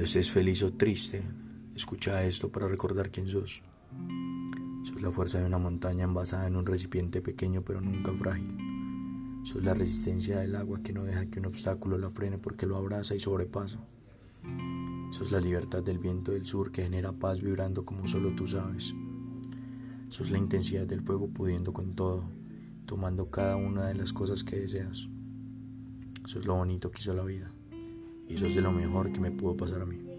Cuando estés feliz o triste, escucha esto para recordar quién sos. Sos la fuerza de una montaña envasada en un recipiente pequeño pero nunca frágil. Sos la resistencia del agua que no deja que un obstáculo la frene porque lo abraza y sobrepasa. Sos la libertad del viento del sur que genera paz vibrando como solo tú sabes. Sos la intensidad del fuego pudiendo con todo, tomando cada una de las cosas que deseas. Sos lo bonito que hizo la vida y sos de lo mejor que me pudo pasar a mí.